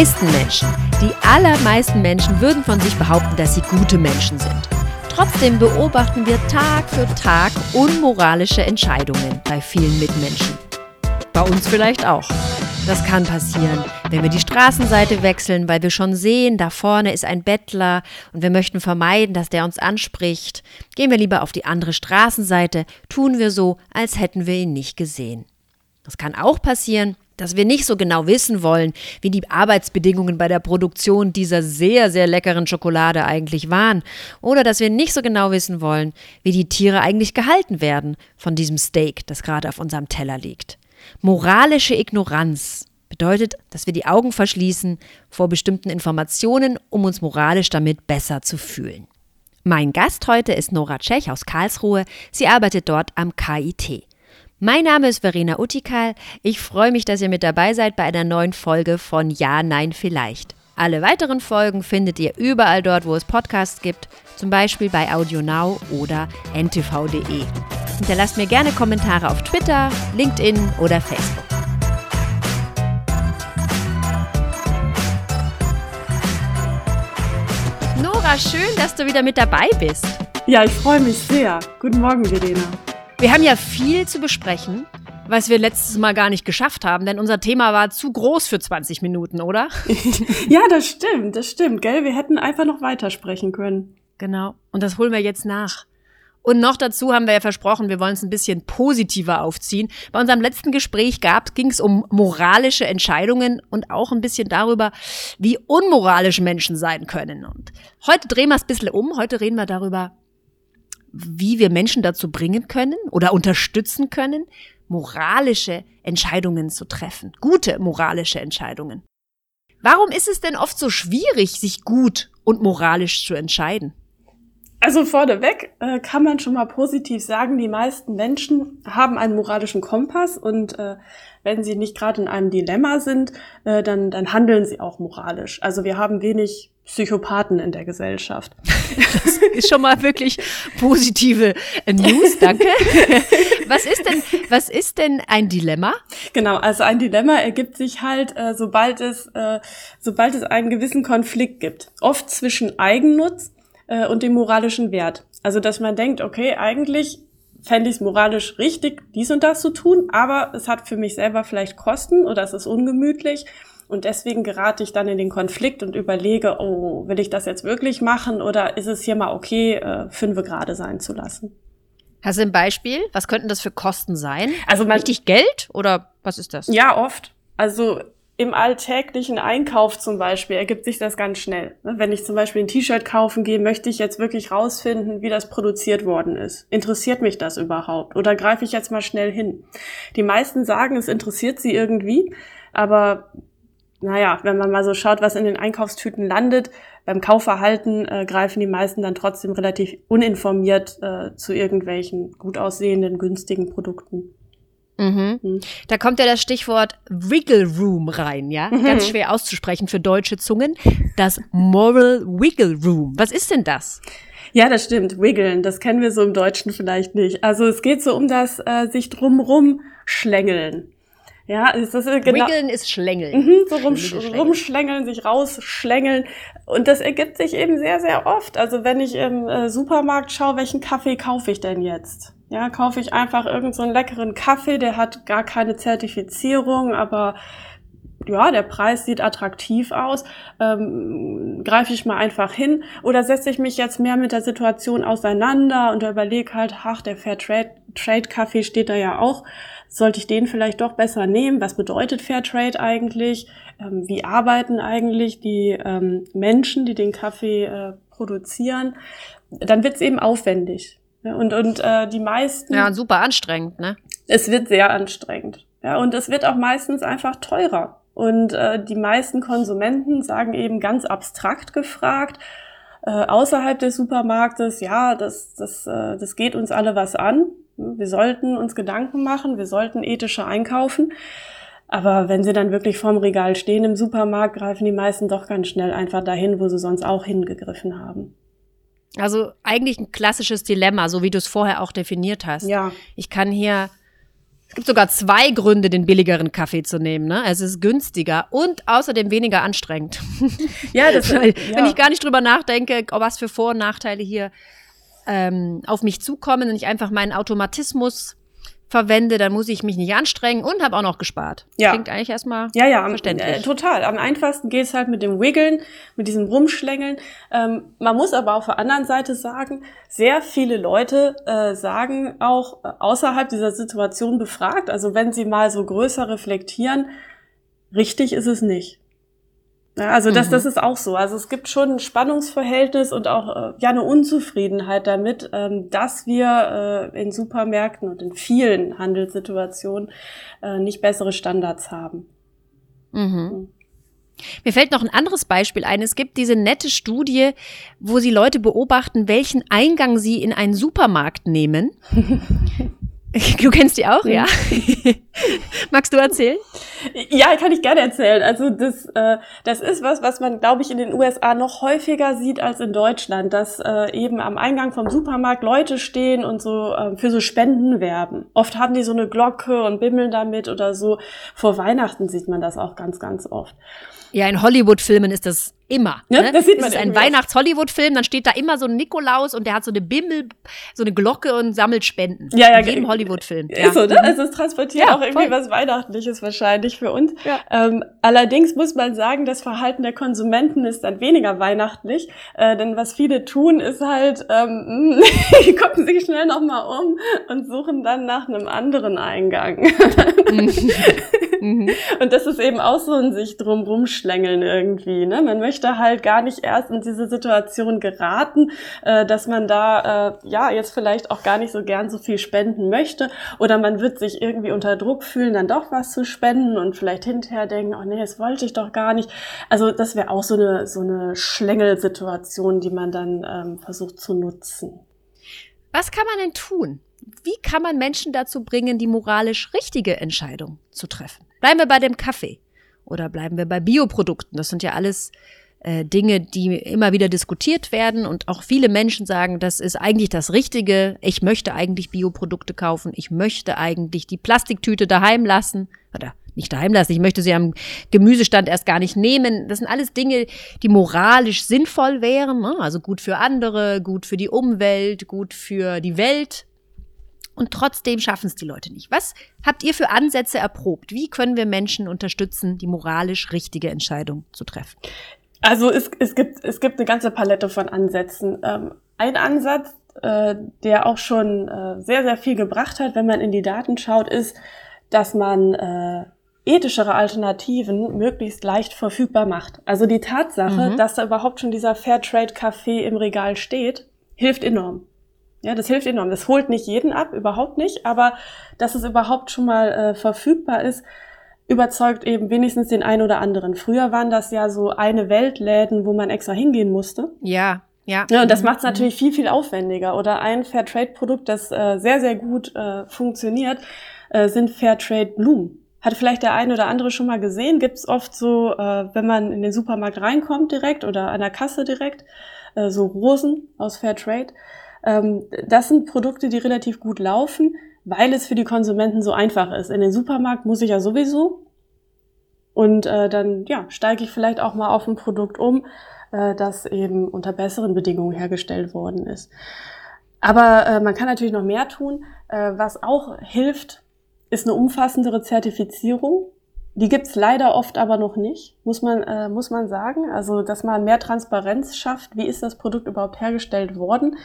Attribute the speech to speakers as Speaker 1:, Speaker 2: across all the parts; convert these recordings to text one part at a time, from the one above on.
Speaker 1: meisten Menschen, die allermeisten Menschen würden von sich behaupten, dass sie gute Menschen sind. Trotzdem beobachten wir Tag für Tag unmoralische Entscheidungen bei vielen Mitmenschen. Bei uns vielleicht auch. Das kann passieren, wenn wir die Straßenseite wechseln, weil wir schon sehen, da vorne ist ein Bettler und wir möchten vermeiden, dass der uns anspricht. Gehen wir lieber auf die andere Straßenseite, tun wir so, als hätten wir ihn nicht gesehen. Das kann auch passieren, dass wir nicht so genau wissen wollen, wie die Arbeitsbedingungen bei der Produktion dieser sehr, sehr leckeren Schokolade eigentlich waren. Oder dass wir nicht so genau wissen wollen, wie die Tiere eigentlich gehalten werden von diesem Steak, das gerade auf unserem Teller liegt. Moralische Ignoranz bedeutet, dass wir die Augen verschließen vor bestimmten Informationen, um uns moralisch damit besser zu fühlen. Mein Gast heute ist Nora Tschech aus Karlsruhe. Sie arbeitet dort am KIT. Mein Name ist Verena Utikal. Ich freue mich, dass ihr mit dabei seid bei einer neuen Folge von Ja, Nein, Vielleicht. Alle weiteren Folgen findet ihr überall dort, wo es Podcasts gibt, zum Beispiel bei AudioNow oder ntv.de. Hinterlasst mir gerne Kommentare auf Twitter, LinkedIn oder Facebook. Nora, schön, dass du wieder mit dabei bist.
Speaker 2: Ja, ich freue mich sehr. Guten Morgen, Verena.
Speaker 1: Wir haben ja viel zu besprechen was wir letztes Mal gar nicht geschafft haben, denn unser Thema war zu groß für 20 Minuten, oder?
Speaker 2: ja, das stimmt, das stimmt, gell? Wir hätten einfach noch weitersprechen können.
Speaker 1: Genau. Und das holen wir jetzt nach. Und noch dazu haben wir ja versprochen, wir wollen es ein bisschen positiver aufziehen. Bei unserem letzten Gespräch ging es um moralische Entscheidungen und auch ein bisschen darüber, wie unmoralisch Menschen sein können. Und heute drehen wir es ein bisschen um. Heute reden wir darüber, wie wir Menschen dazu bringen können oder unterstützen können, moralische Entscheidungen zu treffen, gute moralische Entscheidungen. Warum ist es denn oft so schwierig, sich gut und moralisch zu entscheiden?
Speaker 2: Also vorneweg äh, kann man schon mal positiv sagen, die meisten Menschen haben einen moralischen Kompass und äh, wenn sie nicht gerade in einem Dilemma sind, äh, dann, dann handeln sie auch moralisch. Also wir haben wenig Psychopathen in der Gesellschaft.
Speaker 1: Das ist schon mal wirklich positive News, danke. Was ist denn, was ist denn ein Dilemma?
Speaker 2: Genau, also ein Dilemma ergibt sich halt, äh, sobald es, äh, sobald es einen gewissen Konflikt gibt. Oft zwischen Eigennutz äh, und dem moralischen Wert. Also dass man denkt, okay, eigentlich fände ich es moralisch richtig, dies und das zu tun, aber es hat für mich selber vielleicht Kosten oder es ist ungemütlich und deswegen gerate ich dann in den Konflikt und überlege, oh, will ich das jetzt wirklich machen oder ist es hier mal okay, äh, fünfe gerade sein zu lassen?
Speaker 1: Hast du ein Beispiel? Was könnten das für Kosten sein? Also man, richtig Geld oder was ist das?
Speaker 2: Ja, oft. Also im alltäglichen Einkauf zum Beispiel ergibt sich das ganz schnell. Ne, wenn ich zum Beispiel ein T-Shirt kaufen gehe, möchte ich jetzt wirklich rausfinden, wie das produziert worden ist. Interessiert mich das überhaupt? Oder greife ich jetzt mal schnell hin? Die meisten sagen, es interessiert sie irgendwie, aber naja, wenn man mal so schaut, was in den Einkaufstüten landet, beim Kaufverhalten äh, greifen die meisten dann trotzdem relativ uninformiert äh, zu irgendwelchen gut aussehenden, günstigen Produkten.
Speaker 1: Mhm. Mhm. Da kommt ja das Stichwort Wiggle Room rein, ja? Mhm. Ganz schwer auszusprechen für deutsche Zungen. Das Moral Wiggle Room. Was ist denn das?
Speaker 2: Ja, das stimmt. Wiggeln, das kennen wir so im Deutschen vielleicht nicht. Also es geht so um das äh, sich drumrum schlängeln.
Speaker 1: Ja, ist das genau. Wiggeln ist Schlängeln.
Speaker 2: Mhm, so rum, rumschlängeln, sich rausschlängeln. Und das ergibt sich eben sehr, sehr oft. Also wenn ich im äh, Supermarkt schaue, welchen Kaffee kaufe ich denn jetzt? Ja, kaufe ich einfach irgendeinen so leckeren Kaffee, der hat gar keine Zertifizierung, aber ja, der Preis sieht attraktiv aus, ähm, greife ich mal einfach hin oder setze ich mich jetzt mehr mit der Situation auseinander und überlege halt, ach, der Fairtrade Trade Kaffee steht da ja auch sollte ich den vielleicht doch besser nehmen? Was bedeutet Fairtrade eigentlich? Ähm, wie arbeiten eigentlich die ähm, Menschen, die den Kaffee äh, produzieren? Dann wird es eben aufwendig. Ja, und und äh, die meisten.
Speaker 1: Ja, super anstrengend, ne?
Speaker 2: Es wird sehr anstrengend. Ja, und es wird auch meistens einfach teurer. Und äh, die meisten Konsumenten sagen eben ganz abstrakt gefragt, äh, außerhalb des Supermarktes, ja, das, das, äh, das geht uns alle was an. Wir sollten uns Gedanken machen, wir sollten ethischer einkaufen. Aber wenn sie dann wirklich vorm Regal stehen im Supermarkt, greifen die meisten doch ganz schnell einfach dahin, wo sie sonst auch hingegriffen haben.
Speaker 1: Also eigentlich ein klassisches Dilemma, so wie du es vorher auch definiert hast.
Speaker 2: Ja.
Speaker 1: Ich kann hier Es gibt sogar zwei Gründe, den billigeren Kaffee zu nehmen. Ne? Es ist günstiger und außerdem weniger anstrengend. Ja, das, ja. wenn ich gar nicht drüber nachdenke, was für Vor- und Nachteile hier ähm, auf mich zukommen und ich einfach meinen Automatismus verwende, dann muss ich mich nicht anstrengen und habe auch noch gespart.
Speaker 2: Ja.
Speaker 1: Klingt eigentlich erstmal
Speaker 2: ja, ja, verständlich. Äh, total. Am einfachsten geht es halt mit dem Wiggeln, mit diesem Rumschlängeln. Ähm, man muss aber auf der anderen Seite sagen, sehr viele Leute äh, sagen auch äh, außerhalb dieser Situation befragt, also wenn sie mal so größer reflektieren, richtig ist es nicht. Ja, also das, mhm. das ist auch so. Also es gibt schon ein Spannungsverhältnis und auch äh, ja eine Unzufriedenheit damit, ähm, dass wir äh, in Supermärkten und in vielen Handelssituationen äh, nicht bessere Standards haben.
Speaker 1: Mhm. Mir fällt noch ein anderes Beispiel ein. Es gibt diese nette Studie, wo sie Leute beobachten, welchen Eingang sie in einen Supermarkt nehmen. Du kennst die auch, ja? Magst du erzählen?
Speaker 2: Ja, kann ich gerne erzählen. Also das, äh, das ist was, was man, glaube ich, in den USA noch häufiger sieht als in Deutschland, dass äh, eben am Eingang vom Supermarkt Leute stehen und so äh, für so Spenden werben. Oft haben die so eine Glocke und bimmeln damit oder so. Vor Weihnachten sieht man das auch ganz, ganz oft.
Speaker 1: Ja, in Hollywood-Filmen ist das immer. Ja, ne? Das sieht man. Das ist ein Weihnachts-Hollywood-Film, dann steht da immer so ein Nikolaus und der hat so eine Bimmel, so eine Glocke und sammelt Spenden.
Speaker 2: Ja, ja.
Speaker 1: In jedem Hollywood-Film.
Speaker 2: Ist ja. so, ne? Also es transportiert ja, auch irgendwie voll. was Weihnachtliches wahrscheinlich für uns. Ja. Ähm, allerdings muss man sagen, das Verhalten der Konsumenten ist dann weniger weihnachtlich, äh, denn was viele tun, ist halt, ähm, die gucken sich schnell nochmal um und suchen dann nach einem anderen Eingang. Mhm. Mhm. Und das ist eben auch so ein sich drum rumschlängeln irgendwie. Ne? Man möchte halt gar nicht erst in diese Situation geraten, äh, dass man da äh, ja jetzt vielleicht auch gar nicht so gern so viel spenden möchte. Oder man wird sich irgendwie unter Druck fühlen, dann doch was zu spenden und vielleicht hinterher denken, oh nee, das wollte ich doch gar nicht. Also das wäre auch so eine, so eine Schlängelsituation, die man dann ähm, versucht zu nutzen.
Speaker 1: Was kann man denn tun? Wie kann man Menschen dazu bringen, die moralisch richtige Entscheidung zu treffen? Bleiben wir bei dem Kaffee oder bleiben wir bei Bioprodukten. Das sind ja alles äh, Dinge, die immer wieder diskutiert werden und auch viele Menschen sagen, das ist eigentlich das Richtige. Ich möchte eigentlich Bioprodukte kaufen. Ich möchte eigentlich die Plastiktüte daheim lassen oder nicht daheim lassen. Ich möchte sie am Gemüsestand erst gar nicht nehmen. Das sind alles Dinge, die moralisch sinnvoll wären. Ne? Also gut für andere, gut für die Umwelt, gut für die Welt und trotzdem schaffen es die Leute nicht. Was habt ihr für Ansätze erprobt? Wie können wir Menschen unterstützen, die moralisch richtige Entscheidung zu treffen?
Speaker 2: Also es, es, gibt, es gibt eine ganze Palette von Ansätzen. Ähm, ein Ansatz, äh, der auch schon äh, sehr, sehr viel gebracht hat, wenn man in die Daten schaut, ist, dass man äh, ethischere Alternativen möglichst leicht verfügbar macht. Also die Tatsache, mhm. dass da überhaupt schon dieser Fairtrade-Kaffee im Regal steht, hilft enorm. Ja, das hilft enorm. Das holt nicht jeden ab, überhaupt nicht, aber dass es überhaupt schon mal äh, verfügbar ist, überzeugt eben wenigstens den einen oder anderen. Früher waren das ja so eine Weltläden, wo man extra hingehen musste.
Speaker 1: Ja, ja.
Speaker 2: ja und das mhm. macht es natürlich viel, viel aufwendiger. Oder ein Fairtrade-Produkt, das äh, sehr, sehr gut äh, funktioniert, äh, sind Fairtrade-Blumen. Hat vielleicht der eine oder andere schon mal gesehen. Gibt's oft so, äh, wenn man in den Supermarkt reinkommt direkt oder an der Kasse direkt, äh, so Rosen aus Fairtrade. Ähm, das sind Produkte, die relativ gut laufen, weil es für die Konsumenten so einfach ist. In den Supermarkt muss ich ja sowieso. Und äh, dann ja, steige ich vielleicht auch mal auf ein Produkt um, äh, das eben unter besseren Bedingungen hergestellt worden ist. Aber äh, man kann natürlich noch mehr tun. Äh, was auch hilft, ist eine umfassendere Zertifizierung. Die gibt's leider oft aber noch nicht, muss man, äh, muss man sagen. Also, dass man mehr Transparenz schafft, wie ist das Produkt überhaupt hergestellt worden.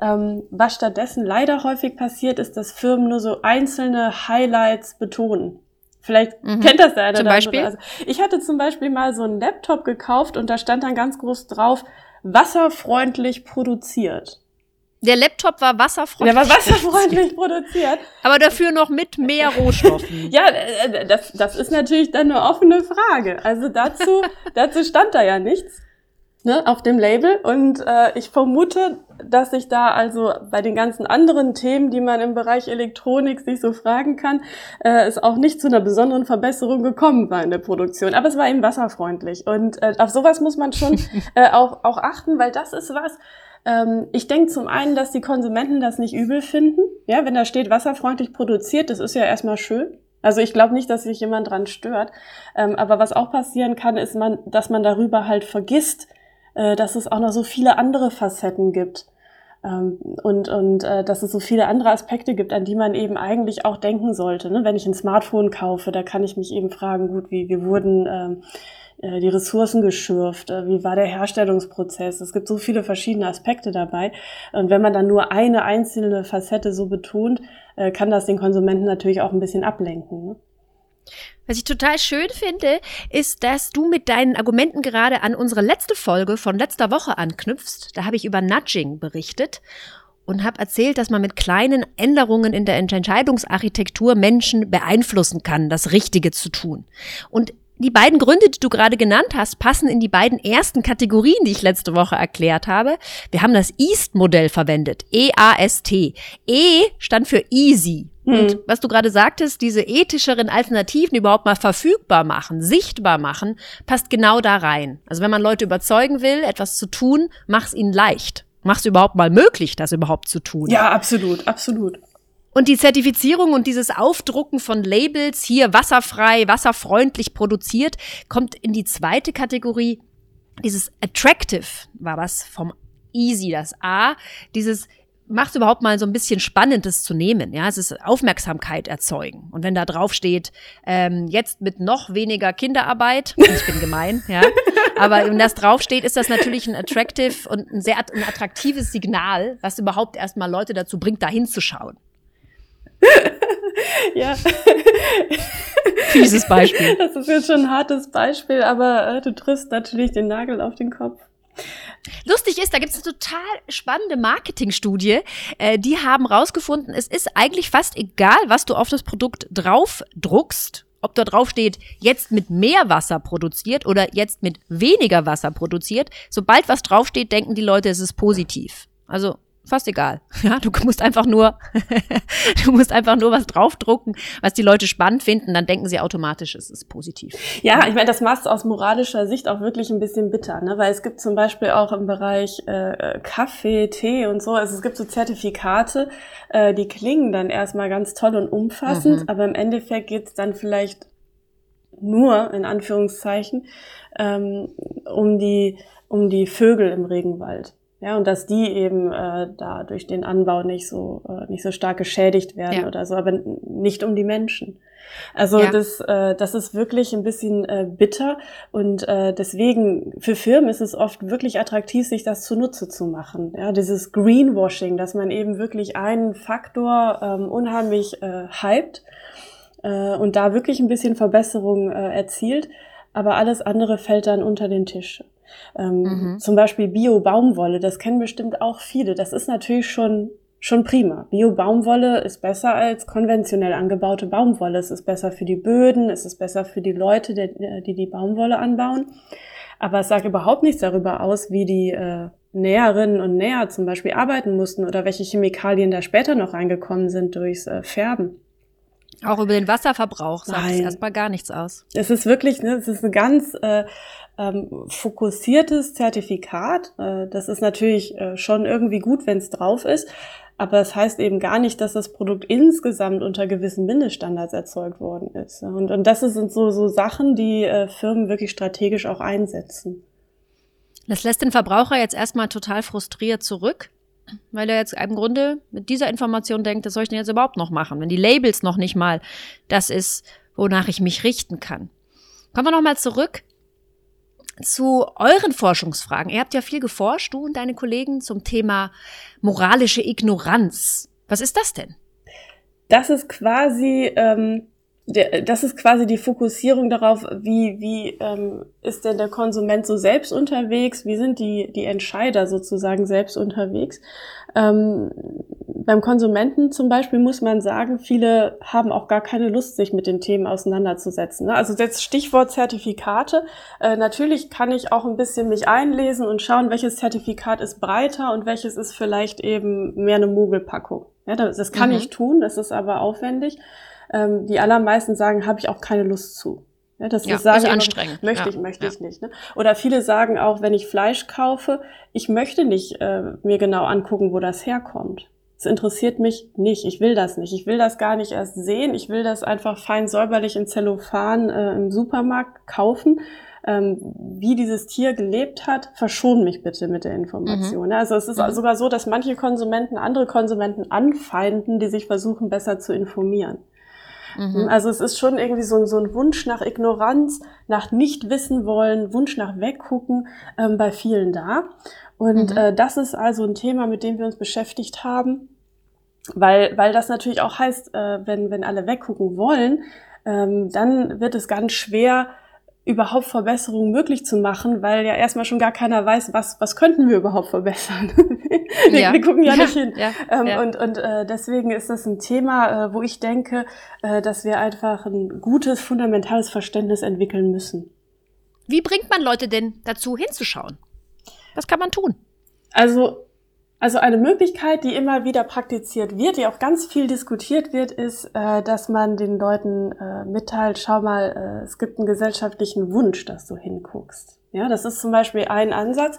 Speaker 2: Ähm, was stattdessen leider häufig passiert, ist, dass Firmen nur so einzelne Highlights betonen. Vielleicht mhm. kennt das der eine
Speaker 1: zum oder Beispiel?
Speaker 2: Also ich hatte zum Beispiel mal so einen Laptop gekauft und da stand dann ganz groß drauf, wasserfreundlich produziert.
Speaker 1: Der Laptop war wasserfreundlich.
Speaker 2: Der war wasserfreundlich produziert.
Speaker 1: Aber dafür noch mit mehr Rohstoffen.
Speaker 2: ja, äh, das, das ist natürlich dann eine offene Frage. Also dazu, dazu stand da ja nichts ne, auf dem Label. Und äh, ich vermute, dass sich da also bei den ganzen anderen Themen, die man im Bereich Elektronik sich so fragen kann, äh, es auch nicht zu einer besonderen Verbesserung gekommen war in der Produktion. Aber es war eben wasserfreundlich. Und äh, auf sowas muss man schon äh, auch, auch achten, weil das ist was, ich denke zum einen, dass die Konsumenten das nicht übel finden. Ja, wenn da steht wasserfreundlich produziert, das ist ja erstmal schön. Also ich glaube nicht, dass sich jemand dran stört. Ähm, aber was auch passieren kann, ist, man, dass man darüber halt vergisst, äh, dass es auch noch so viele andere Facetten gibt. Ähm, und und äh, dass es so viele andere Aspekte gibt, an die man eben eigentlich auch denken sollte. Ne? Wenn ich ein Smartphone kaufe, da kann ich mich eben fragen, gut, wie wir wurden ähm, die Ressourcen geschürft, äh, wie war der Herstellungsprozess. Es gibt so viele verschiedene Aspekte dabei. Und wenn man dann nur eine einzelne Facette so betont, äh, kann das den Konsumenten natürlich auch ein bisschen ablenken. Ne?
Speaker 1: Was ich total schön finde, ist, dass du mit deinen Argumenten gerade an unsere letzte Folge von letzter Woche anknüpfst. Da habe ich über Nudging berichtet und habe erzählt, dass man mit kleinen Änderungen in der Entscheidungsarchitektur Menschen beeinflussen kann, das Richtige zu tun. Und die beiden Gründe, die du gerade genannt hast, passen in die beiden ersten Kategorien, die ich letzte Woche erklärt habe. Wir haben das EAST-Modell verwendet. E-A-S-T. E stand für easy. Hm. Und was du gerade sagtest, diese ethischeren Alternativen überhaupt mal verfügbar machen, sichtbar machen, passt genau da rein. Also wenn man Leute überzeugen will, etwas zu tun, mach's ihnen leicht. Mach's überhaupt mal möglich, das überhaupt zu tun.
Speaker 2: Ja, absolut, absolut.
Speaker 1: Und die Zertifizierung und dieses Aufdrucken von Labels, hier wasserfrei, wasserfreundlich produziert, kommt in die zweite Kategorie. Dieses Attractive war das vom Easy, das A. Dieses macht überhaupt mal so ein bisschen Spannendes zu nehmen. Ja, es ist Aufmerksamkeit erzeugen. Und wenn da drauf steht, ähm, jetzt mit noch weniger Kinderarbeit, ich bin gemein, ja, aber wenn das draufsteht, ist das natürlich ein attractive und ein sehr attraktives Signal, was überhaupt erstmal Leute dazu bringt, da hinzuschauen.
Speaker 2: ja.
Speaker 1: Fieses Beispiel.
Speaker 2: Das ist jetzt schon ein hartes Beispiel, aber äh, du triffst natürlich den Nagel auf den Kopf.
Speaker 1: Lustig ist, da gibt es eine total spannende Marketingstudie. Äh, die haben rausgefunden, es ist eigentlich fast egal, was du auf das Produkt draufdruckst. Ob da drauf steht, jetzt mit mehr Wasser produziert oder jetzt mit weniger Wasser produziert. Sobald was draufsteht, denken die Leute, es ist positiv. Also fast egal. Ja, du musst einfach nur, du musst einfach nur was draufdrucken, was die Leute spannend finden, dann denken sie automatisch, es ist positiv.
Speaker 2: Ja, ich meine, das macht es aus moralischer Sicht auch wirklich ein bisschen bitter, ne? weil es gibt zum Beispiel auch im Bereich äh, Kaffee, Tee und so, also es gibt so Zertifikate, äh, die klingen dann erstmal ganz toll und umfassend, mhm. aber im Endeffekt geht es dann vielleicht nur, in Anführungszeichen, ähm, um die um die Vögel im Regenwald. Ja, und dass die eben äh, da durch den Anbau nicht so äh, nicht so stark geschädigt werden ja. oder so, aber nicht um die Menschen. Also ja. das, äh, das ist wirklich ein bisschen äh, bitter und äh, deswegen für Firmen ist es oft wirklich attraktiv, sich das zunutze zu machen. Ja, dieses Greenwashing, dass man eben wirklich einen Faktor ähm, unheimlich äh, hypt äh, und da wirklich ein bisschen Verbesserung äh, erzielt, aber alles andere fällt dann unter den Tisch. Ähm, mhm. Zum Beispiel Bio-Baumwolle, das kennen bestimmt auch viele. Das ist natürlich schon schon prima. Bio-Baumwolle ist besser als konventionell angebaute Baumwolle. Es ist besser für die Böden, es ist besser für die Leute, die die, die Baumwolle anbauen. Aber es sagt überhaupt nichts darüber aus, wie die äh, Näherinnen und Näher zum Beispiel arbeiten mussten oder welche Chemikalien da später noch reingekommen sind durchs äh, Färben.
Speaker 1: Auch über den Wasserverbrauch sagt es erstmal gar nichts aus.
Speaker 2: Es ist wirklich, ne, es ist eine ganz äh, ähm, fokussiertes Zertifikat. Äh, das ist natürlich äh, schon irgendwie gut, wenn es drauf ist. Aber es das heißt eben gar nicht, dass das Produkt insgesamt unter gewissen Mindeststandards erzeugt worden ist. Und, und das sind so, so Sachen, die äh, Firmen wirklich strategisch auch einsetzen.
Speaker 1: Das lässt den Verbraucher jetzt erstmal total frustriert zurück, weil er jetzt im Grunde mit dieser Information denkt, das soll ich denn jetzt überhaupt noch machen, wenn die Labels noch nicht mal das ist, wonach ich mich richten kann. Kommen wir nochmal zurück zu euren Forschungsfragen. Ihr habt ja viel geforscht, du und deine Kollegen, zum Thema moralische Ignoranz. Was ist das denn?
Speaker 2: Das ist quasi, ähm, der, das ist quasi die Fokussierung darauf, wie, wie ähm, ist denn der Konsument so selbst unterwegs, wie sind die, die Entscheider sozusagen selbst unterwegs. Ähm, beim Konsumenten zum Beispiel muss man sagen, viele haben auch gar keine Lust, sich mit den Themen auseinanderzusetzen. Ne? Also jetzt Stichwort Zertifikate. Äh, natürlich kann ich auch ein bisschen mich einlesen und schauen, welches Zertifikat ist breiter und welches ist vielleicht eben mehr eine Mogelpackung. Ja, das, kann mhm. ich tun, das ist aber aufwendig. Ähm, die allermeisten sagen, habe ich auch keine Lust zu. Ja, das
Speaker 1: Ja,
Speaker 2: ist sagen
Speaker 1: ist
Speaker 2: immer,
Speaker 1: anstrengend.
Speaker 2: Möchte
Speaker 1: Ja,
Speaker 2: ich, möchte
Speaker 1: ja.
Speaker 2: ich nicht. Ne? Oder viele sagen auch, wenn ich Fleisch kaufe, ich möchte nicht äh, mir genau angucken, wo das herkommt. Es interessiert mich nicht. Ich will das nicht. Ich will das gar nicht erst sehen. Ich will das einfach fein säuberlich in Zellophan äh, im Supermarkt kaufen. Ähm, wie dieses Tier gelebt hat, verschon mich bitte mit der Information. Ja, Also es ist
Speaker 1: Mhm.
Speaker 2: sogar so, dass manche Konsumenten andere Konsumenten anfeinden, die sich versuchen, besser zu informieren.
Speaker 1: Mhm.
Speaker 2: Also es ist schon irgendwie so ein, so ein Wunsch nach Ignoranz, nach nicht wissen wollen, Wunsch nach weggucken ähm, bei vielen da. Und
Speaker 1: Mhm.
Speaker 2: äh, das ist also ein Thema, mit dem wir uns beschäftigt haben, weil, weil das natürlich auch heißt, äh, wenn, wenn alle weggucken wollen, ähm, dann wird es ganz schwer, überhaupt Verbesserungen möglich zu machen, weil ja erstmal schon gar keiner weiß, was, was könnten wir überhaupt verbessern. wir,
Speaker 1: Ja.
Speaker 2: wir gucken ja, nicht hin.
Speaker 1: Ja,
Speaker 2: Ähm,
Speaker 1: ja.
Speaker 2: Und, und äh, deswegen ist das ein Thema, äh, wo ich denke, äh, dass wir einfach ein gutes, fundamentales Verständnis entwickeln müssen.
Speaker 1: Wie bringt man Leute denn dazu hinzuschauen? Was kann man tun?
Speaker 2: Also, also eine Möglichkeit, die immer wieder praktiziert wird, die auch ganz viel diskutiert wird, ist, äh, dass man den Leuten äh, mitteilt, schau mal, äh, es gibt einen gesellschaftlichen Wunsch, dass du hinguckst. Ja, das ist zum Beispiel ein Ansatz.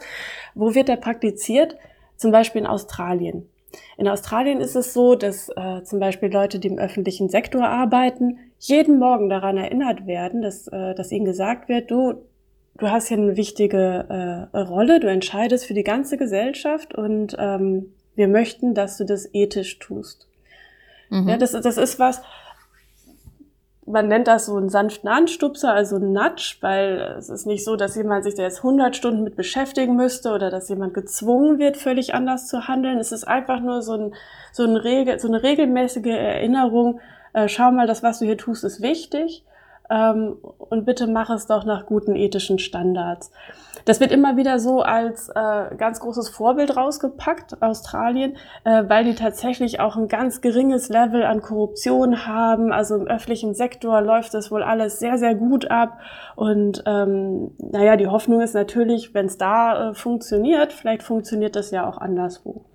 Speaker 2: Wo wird der praktiziert? Zum Beispiel in Australien. In Australien ist es so, dass äh, zum Beispiel Leute, die im öffentlichen Sektor arbeiten, jeden Morgen daran erinnert werden, dass, äh, dass ihnen gesagt wird, du, du hast hier eine wichtige äh, Rolle, du entscheidest für die ganze Gesellschaft und ähm, wir möchten, dass du das ethisch tust.
Speaker 1: Mhm.
Speaker 2: Ja, das, das ist was, man nennt das so einen sanften Anstupser, also einen Nudge, weil es ist nicht so, dass jemand sich da jetzt 100 Stunden mit beschäftigen müsste oder dass jemand gezwungen wird, völlig anders zu handeln. Es ist einfach nur so, ein, so, ein Regel, so eine regelmäßige Erinnerung, äh, schau mal, das, was du hier tust, ist wichtig ähm, und bitte mach es doch nach guten ethischen Standards. Das wird immer wieder so als äh, ganz großes Vorbild rausgepackt, Australien, äh, weil die tatsächlich auch ein ganz geringes Level an Korruption haben. Also im öffentlichen Sektor läuft das wohl alles sehr, sehr gut ab. Und ähm, naja, die Hoffnung ist natürlich, wenn es da äh, funktioniert, vielleicht funktioniert das ja auch anderswo.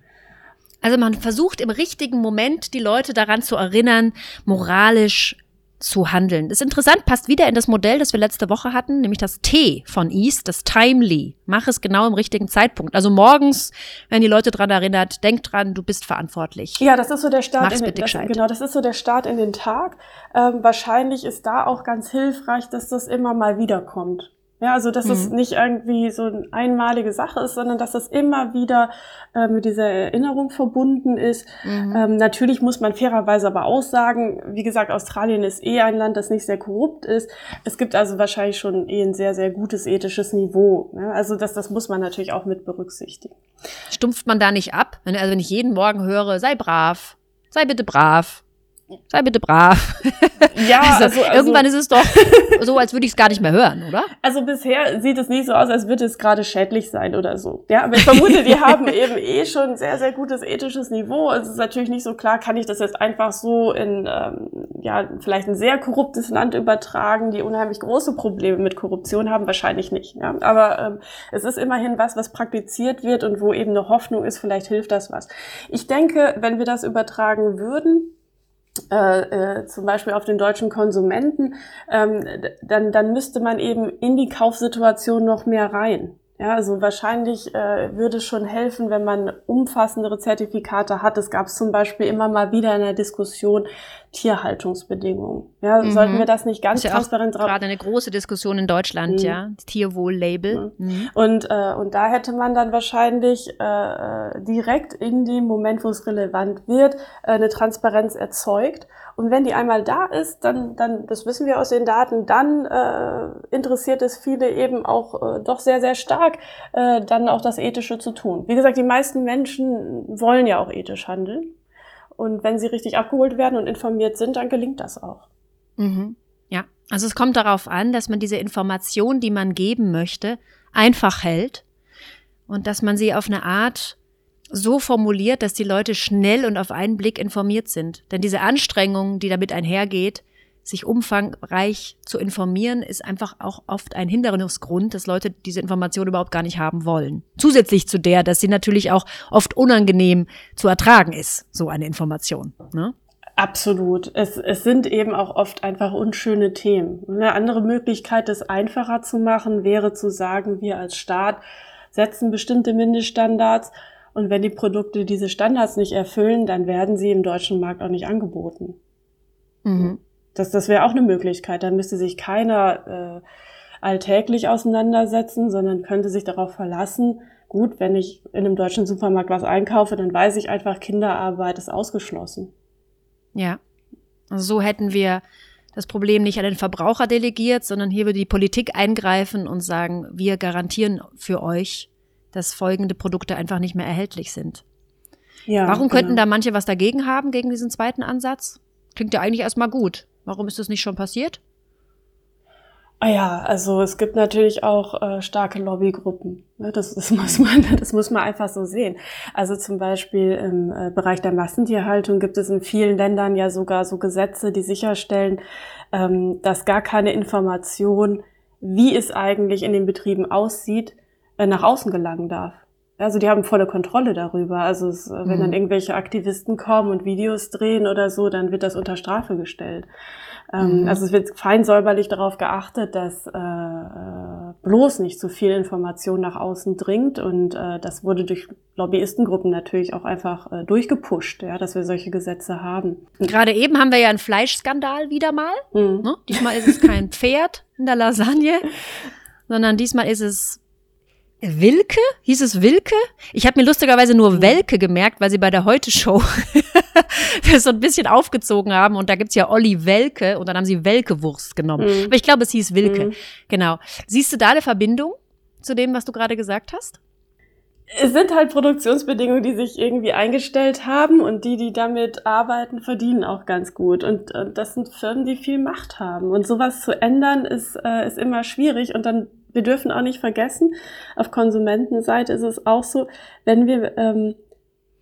Speaker 1: Also man versucht im richtigen Moment die Leute daran zu erinnern, moralisch zu handeln. Das ist interessant, passt wieder in das Modell, das wir letzte Woche hatten, nämlich das T von East, das Timely. Mach es genau im richtigen Zeitpunkt. Also morgens, wenn die Leute dran erinnert, denk dran, du bist verantwortlich.
Speaker 2: Ja, das ist so der Start
Speaker 1: Mach's
Speaker 2: in den,
Speaker 1: bitte
Speaker 2: das, genau, das ist so der Start in den Tag. Ähm, wahrscheinlich ist da auch ganz hilfreich, dass das immer mal wiederkommt. Ja, also dass es
Speaker 1: Mhm.
Speaker 2: nicht irgendwie so eine einmalige Sache ist, sondern dass das immer wieder äh, mit dieser Erinnerung verbunden ist.
Speaker 1: Mhm.
Speaker 2: Ähm, natürlich muss man fairerweise aber auch sagen, wie gesagt, Australien ist eh ein Land, das nicht sehr korrupt ist. Es gibt also wahrscheinlich schon eh ein sehr, sehr gutes ethisches Niveau. Ne? Also das, das muss man natürlich auch mit berücksichtigen.
Speaker 1: Stumpft man da nicht ab? Wenn, also wenn ich jeden Morgen höre, sei brav, sei bitte brav, sei bitte brav.
Speaker 2: Ja,
Speaker 1: also, irgendwann ist es doch so, als würde ich es gar nicht mehr hören, oder?
Speaker 2: Also bisher sieht es nicht so aus, als würde es gerade schädlich sein oder so. Ja, aber ich vermute, die haben eben eh schon ein sehr, sehr gutes ethisches Niveau. Also es ist natürlich nicht so klar, kann ich das jetzt einfach so in ähm, ja vielleicht ein sehr korruptes Land übertragen, die unheimlich große Probleme mit Korruption haben, wahrscheinlich nicht. Ja, aber ähm, es ist immerhin was, was praktiziert wird und wo eben eine Hoffnung ist, vielleicht hilft das was. Ich denke, wenn wir das übertragen würden, äh, äh, zum Beispiel auf den deutschen Konsumenten, ähm, dann, dann müsste man eben in die Kaufsituation noch mehr rein. Ja, also wahrscheinlich äh, würde es schon helfen, wenn man umfassendere Zertifikate hat. Es gab zum Beispiel immer mal wieder in der Diskussion Tierhaltungsbedingungen. Ja,
Speaker 1: Mhm.
Speaker 2: sollten wir das nicht ganz
Speaker 1: ist ja auch
Speaker 2: transparent drauf
Speaker 1: gerade eine große Diskussion in Deutschland,
Speaker 2: Mhm.
Speaker 1: ja. Tierwohl-Label. Mhm.
Speaker 2: Und, äh, und da hätte man dann wahrscheinlich äh, äh, direkt in dem Moment, wo es relevant wird, äh, eine Transparenz erzeugt. Und wenn die einmal da ist, dann, dann, das wissen wir aus den Daten, dann äh, interessiert es viele eben auch äh, doch sehr, sehr stark, äh, dann auch das Ethische zu tun. Wie gesagt, die meisten Menschen wollen ja auch ethisch handeln. Und wenn sie richtig abgeholt werden und informiert sind, dann gelingt das auch.
Speaker 1: Mhm. Ja, also es kommt darauf an, dass man diese Information, die man geben möchte, einfach hält und dass man sie auf eine Art so formuliert, dass die Leute schnell und auf einen Blick informiert sind. Denn diese Anstrengung, die damit einhergeht, sich umfangreich zu informieren, ist einfach auch oft ein Hindernisgrund, dass Leute diese Information überhaupt gar nicht haben wollen. Zusätzlich zu der, dass sie natürlich auch oft unangenehm zu ertragen ist, so eine Information. Ne?
Speaker 2: Absolut. Es, es sind eben auch oft einfach unschöne Themen. Eine andere Möglichkeit, das einfacher zu machen, wäre zu sagen, wir als Staat setzen bestimmte Mindeststandards und wenn die Produkte diese Standards nicht erfüllen, dann werden sie im deutschen Markt auch nicht angeboten. Mhm. Das, das wäre auch eine Möglichkeit. Dann müsste sich keiner äh, alltäglich auseinandersetzen, sondern könnte sich darauf verlassen, gut, wenn ich in einem deutschen Supermarkt was einkaufe, dann weiß ich einfach, Kinderarbeit ist ausgeschlossen.
Speaker 1: Ja. Also so hätten wir das Problem nicht an den Verbraucher delegiert, sondern hier würde die Politik eingreifen und sagen, wir garantieren für euch, dass folgende Produkte einfach nicht mehr erhältlich sind. Ja, Warum könnten genau. da manche was dagegen haben, gegen diesen zweiten Ansatz? Klingt ja eigentlich erstmal gut. Warum ist das nicht schon passiert?
Speaker 2: Ah ja, also es gibt natürlich auch äh, starke Lobbygruppen. Ne? Das, das, muss man, das muss man einfach so sehen. Also zum Beispiel im äh, Bereich der Massentierhaltung gibt es in vielen Ländern ja sogar so Gesetze, die sicherstellen, ähm, dass gar keine Information, wie es eigentlich in den Betrieben aussieht, nach außen gelangen darf. Also die haben volle Kontrolle darüber. Also es, äh, wenn mhm. dann irgendwelche Aktivisten kommen und Videos drehen oder so, dann wird das unter Strafe gestellt. Ähm, mhm. Also es wird fein säuberlich darauf geachtet, dass äh, äh, bloß nicht zu viel Information nach außen dringt und äh, das wurde durch Lobbyistengruppen natürlich auch einfach äh, durchgepusht, ja, dass wir solche Gesetze haben.
Speaker 1: Gerade eben haben wir ja einen Fleischskandal wieder mal. Mhm. Ne? Diesmal ist es kein Pferd in der Lasagne, sondern diesmal ist es Wilke? Hieß es Wilke? Ich habe mir lustigerweise nur mhm. Welke gemerkt, weil sie bei der Heute-Show das so ein bisschen aufgezogen haben. Und da gibt's ja Olli Welke und dann haben sie Welke-Wurst genommen. Mhm. Aber ich glaube, es hieß Wilke. Mhm. Genau. Siehst du da eine Verbindung zu dem, was du gerade gesagt hast?
Speaker 2: Es sind halt Produktionsbedingungen, die sich irgendwie eingestellt haben und die, die damit arbeiten, verdienen auch ganz gut. Und, und das sind Firmen, die viel Macht haben. Und sowas zu ändern ist, äh, ist immer schwierig. Und dann wir dürfen auch nicht vergessen, auf Konsumentenseite ist es auch so, wenn wir, ähm,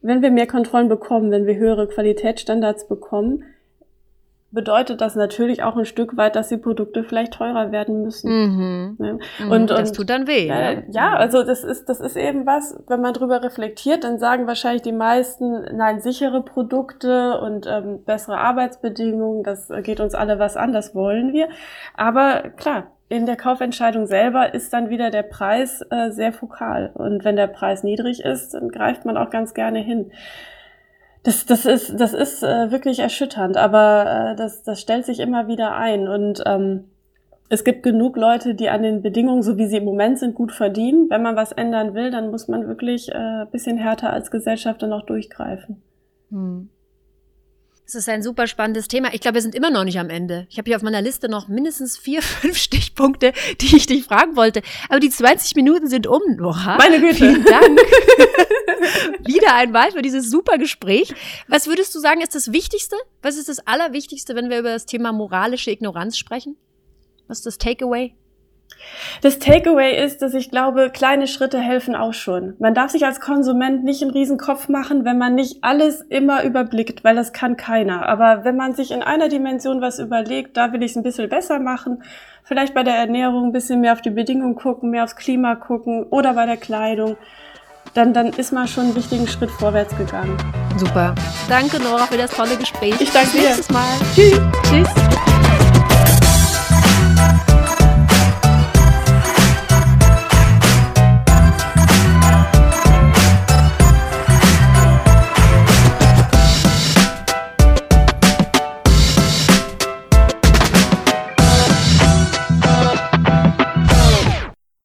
Speaker 2: wenn wir mehr Kontrollen bekommen, wenn wir höhere Qualitätsstandards bekommen, bedeutet das natürlich auch ein Stück weit, dass die Produkte vielleicht teurer werden müssen. Mhm.
Speaker 1: Ja. Mhm, und, das tut dann weh.
Speaker 2: Äh, ja, also das ist, das ist eben was, wenn man drüber reflektiert, dann sagen wahrscheinlich die meisten, nein, sichere Produkte und ähm, bessere Arbeitsbedingungen, das geht uns alle was an, das wollen wir. Aber klar, in der Kaufentscheidung selber ist dann wieder der Preis äh, sehr fokal. Und wenn der Preis niedrig ist, dann greift man auch ganz gerne hin. Das, das ist, das ist äh, wirklich erschütternd, aber äh, das, das stellt sich immer wieder ein. Und ähm, es gibt genug Leute, die an den Bedingungen, so wie sie im Moment sind, gut verdienen. Wenn man was ändern will, dann muss man wirklich äh, bisschen härter als Gesellschaft dann auch durchgreifen. Hm.
Speaker 1: Das ist ein super spannendes Thema. Ich glaube, wir sind immer noch nicht am Ende. Ich habe hier auf meiner Liste noch mindestens vier, fünf Stichpunkte, die ich dich fragen wollte. Aber die 20 Minuten sind um, Nora.
Speaker 2: Meine Güte.
Speaker 1: Vielen Dank. Wieder einmal für dieses super Gespräch. Was würdest du sagen, ist das Wichtigste? Was ist das Allerwichtigste, wenn wir über das Thema moralische Ignoranz sprechen? Was ist das Takeaway?
Speaker 2: Das Takeaway ist, dass ich glaube, kleine Schritte helfen auch schon. Man darf sich als Konsument nicht einen Riesenkopf machen, wenn man nicht alles immer überblickt, weil das kann keiner. Aber wenn man sich in einer Dimension was überlegt, da will ich es ein bisschen besser machen, vielleicht bei der Ernährung ein bisschen mehr auf die Bedingungen gucken, mehr aufs Klima gucken oder bei der Kleidung, dann, dann ist man schon einen wichtigen Schritt vorwärts gegangen.
Speaker 1: Super. Danke, Nora, für das tolle Gespräch.
Speaker 2: Ich danke
Speaker 1: dir. Bis nächstes Mal. Tschüss. Tschüss.